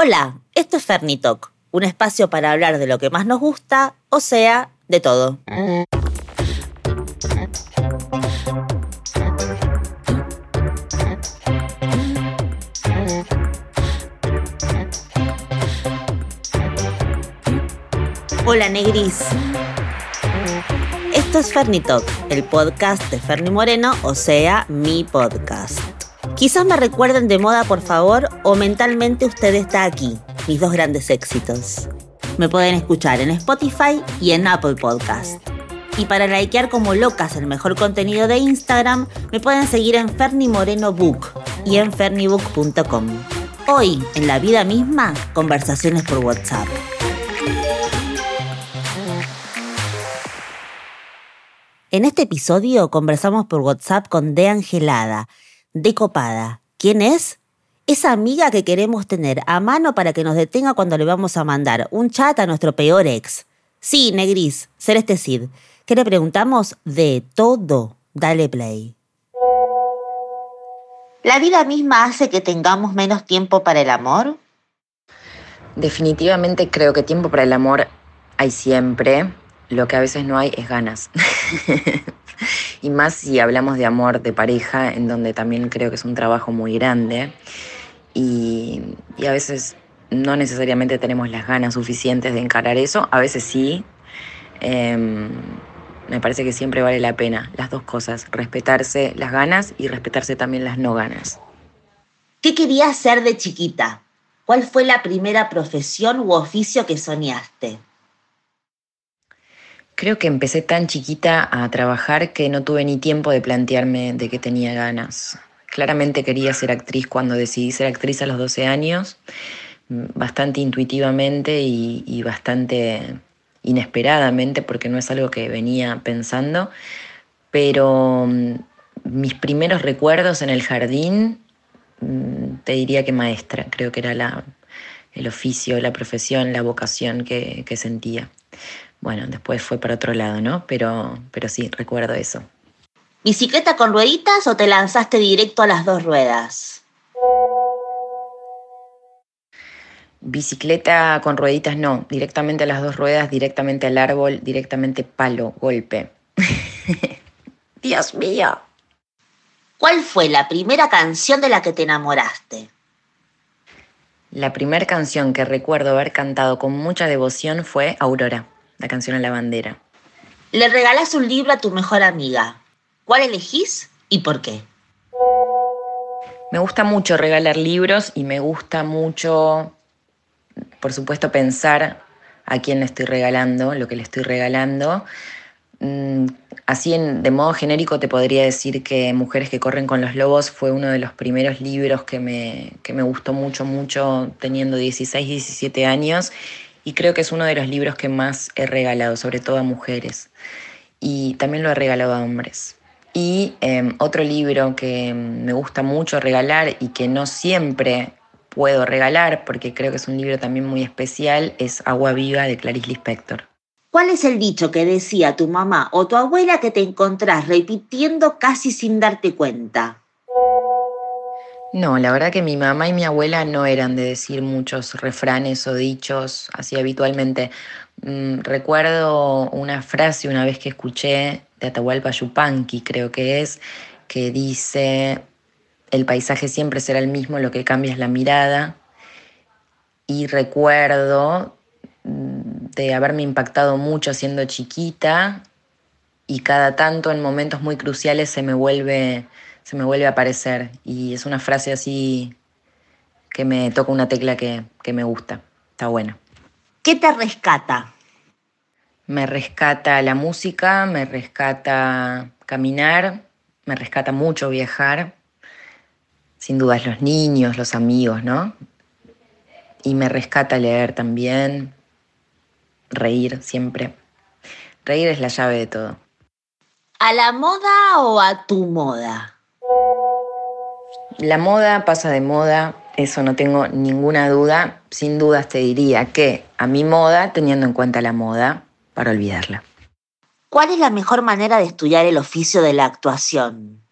Hola, esto es Fernitalk, un espacio para hablar de lo que más nos gusta, o sea, de todo. Hola Negris. Esto es Fernitalk, el podcast de Ferni Moreno, o sea, mi podcast. Quizás me recuerden de moda, por favor, o mentalmente usted está aquí, mis dos grandes éxitos. Me pueden escuchar en Spotify y en Apple Podcast. Y para likear como locas el mejor contenido de Instagram, me pueden seguir en Ferni Moreno Book y en fernibook.com. Hoy, en la vida misma, conversaciones por WhatsApp. En este episodio conversamos por WhatsApp con De Angelada, de Copada. ¿Quién es? Esa amiga que queremos tener a mano para que nos detenga cuando le vamos a mandar un chat a nuestro peor ex. Sí, Negris, Celeste Cid. ¿Qué le preguntamos? De todo. Dale play. ¿La vida misma hace que tengamos menos tiempo para el amor? Definitivamente creo que tiempo para el amor hay siempre. Lo que a veces no hay es ganas. y más si hablamos de amor de pareja, en donde también creo que es un trabajo muy grande y, a veces no necesariamente tenemos las ganas suficientes de encarar eso, a veces sí. Em, me parece que siempre vale la pena las dos cosas, respetarse las ganas y respetarse también las no ganas. ¿Qué querías ser de chiquita? ¿Cuál fue la primera profesión u oficio que soñaste? Creo que empecé tan chiquita a trabajar que no tuve ni tiempo de plantearme de qué tenía ganas. Claramente quería ser actriz cuando decidí ser actriz a los 12 años, bastante intuitivamente y, bastante inesperadamente, porque no es algo que venía pensando, pero mm, mis primeros recuerdos en el jardín, mm, te diría que maestra, creo que era el oficio, la profesión, la vocación que sentía. Bueno, después fue para otro lado, ¿no? Pero, pero sí, recuerdo eso. ¿Bicicleta con rueditas o te lanzaste directo a las dos ruedas? Bicicleta con rueditas no, directamente a las dos ruedas, directamente al árbol, directamente palo, golpe. Dios mío. ¿Cuál fue la primera canción de la que te enamoraste? La primera canción que recuerdo haber cantado con mucha devoción fue Aurora la canción a la bandera. Le regalas un libro a tu mejor amiga. ¿Cuál elegís y por qué? Me gusta mucho regalar libros y me gusta mucho, por supuesto, pensar a quién le estoy regalando, lo que le estoy regalando. Mm, así, de modo genérico, te podría decir que Mujeres que corren con los lobos fue uno de los primeros libros que me, que me gustó mucho, mucho, teniendo 16, 17 años y creo que es uno de los libros que más he regalado, sobre todo a mujeres. Y también lo he regalado a hombres. Y em, otro libro que me gusta mucho regalar y que no siempre puedo regalar, porque creo que es un libro también muy especial, es Agua Viva de Clarice Lispector. ¿Cuál es el dicho que decía tu mamá o tu abuela que te encontrás repitiendo casi sin darte cuenta? No, la verdad que mi mamá y mi abuela no eran de decir muchos refranes o dichos así habitualmente. Mm, recuerdo una frase una vez que escuché de Atahualpa Yupanqui, creo que es, que dice, el paisaje siempre será el mismo, lo que cambia es la mirada. Y recuerdo mm, de haberme impactado mucho siendo chiquita y cada tanto en momentos muy cruciales se me vuelve se me vuelve a aparecer y es una frase así que me toca una tecla que, que me gusta. Está buena. ¿Qué te rescata? Me rescata la música, me rescata caminar, me rescata mucho viajar, sin dudas los niños, los amigos, ¿no? Y me rescata leer también, reír siempre. Reír es la llave de todo. ¿A la moda o a tu moda? La moda pasa de moda, eso no tengo ninguna duda. Sin dudas te diría que a mi moda, teniendo en cuenta la moda, para olvidarla. ¿Cuál es la mejor manera de estudiar el oficio de la actuación?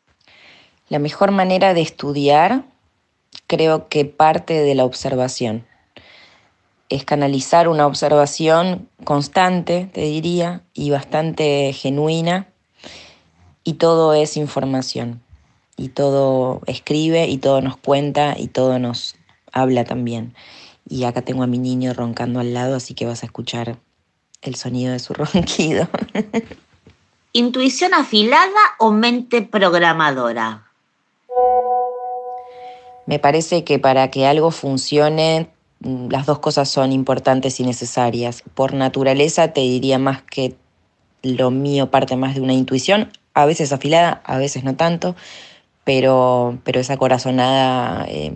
La mejor manera de estudiar creo que parte de la observación. es canalizar una observación constante, te diría, y bastante genuina, y todo es información, y todo escribe, y todo nos cuenta, y todo nos habla también. Y acá tengo a mi niño roncando al lado, así que vas a escuchar el sonido de su ronquido. ¿Intuición afilada o mente programadora? Me parece que para que algo funcione, mm, las dos cosas son importantes y necesarias. Por naturaleza te diría más que lo mío parte más de una intuición, a veces afilada, a veces no tanto, pero, pero esa corazonada eh,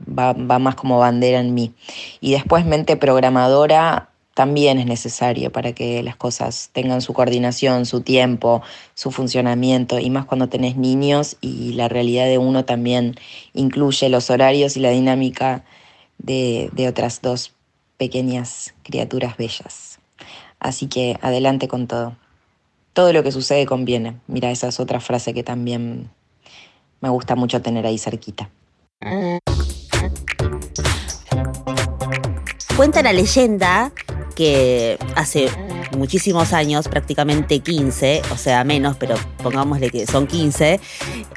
va, va más como bandera en mí. Y después mente programadora también es necesario para que las cosas tengan su coordinación, su tiempo, su funcionamiento, y más cuando tenés niños y la realidad de uno también incluye los horarios y la dinámica de, otras dos pequeñas criaturas bellas. Así que adelante con todo. Todo lo que sucede conviene. Mira, esa es otra frase que también me gusta mucho tener ahí cerquita. Cuenta la leyenda que hace muchísimos años, prácticamente 15, o sea, menos, pero pongámosle que son 15,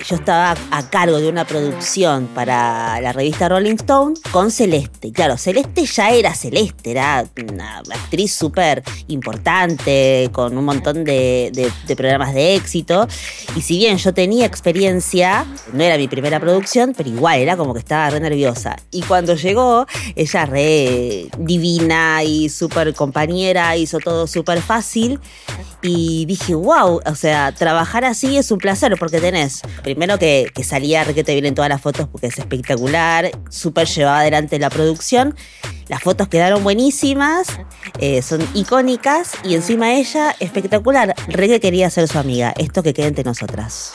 yo estaba a cargo de una producción para la revista Rolling Stone con Celeste. Claro, Celeste ya era Celeste, era una actriz súper importante, con un montón de, programas de éxito. Y si bien yo tenía experiencia, no era mi primera producción, pero igual era como que estaba re nerviosa. Y cuando llegó, ella re divina y súper compañera, hizo todo súper fácil. Y dije, wow, o sea, trabajar así es un placer porque tenés, primero que, que salía requete bien en todas las fotos porque es espectacular, súper llevada adelante la producción. Las fotos quedaron buenísimas, eh, son icónicas y encima ella, espectacular. Re que quería ser su amiga. Esto que quede entre nosotras.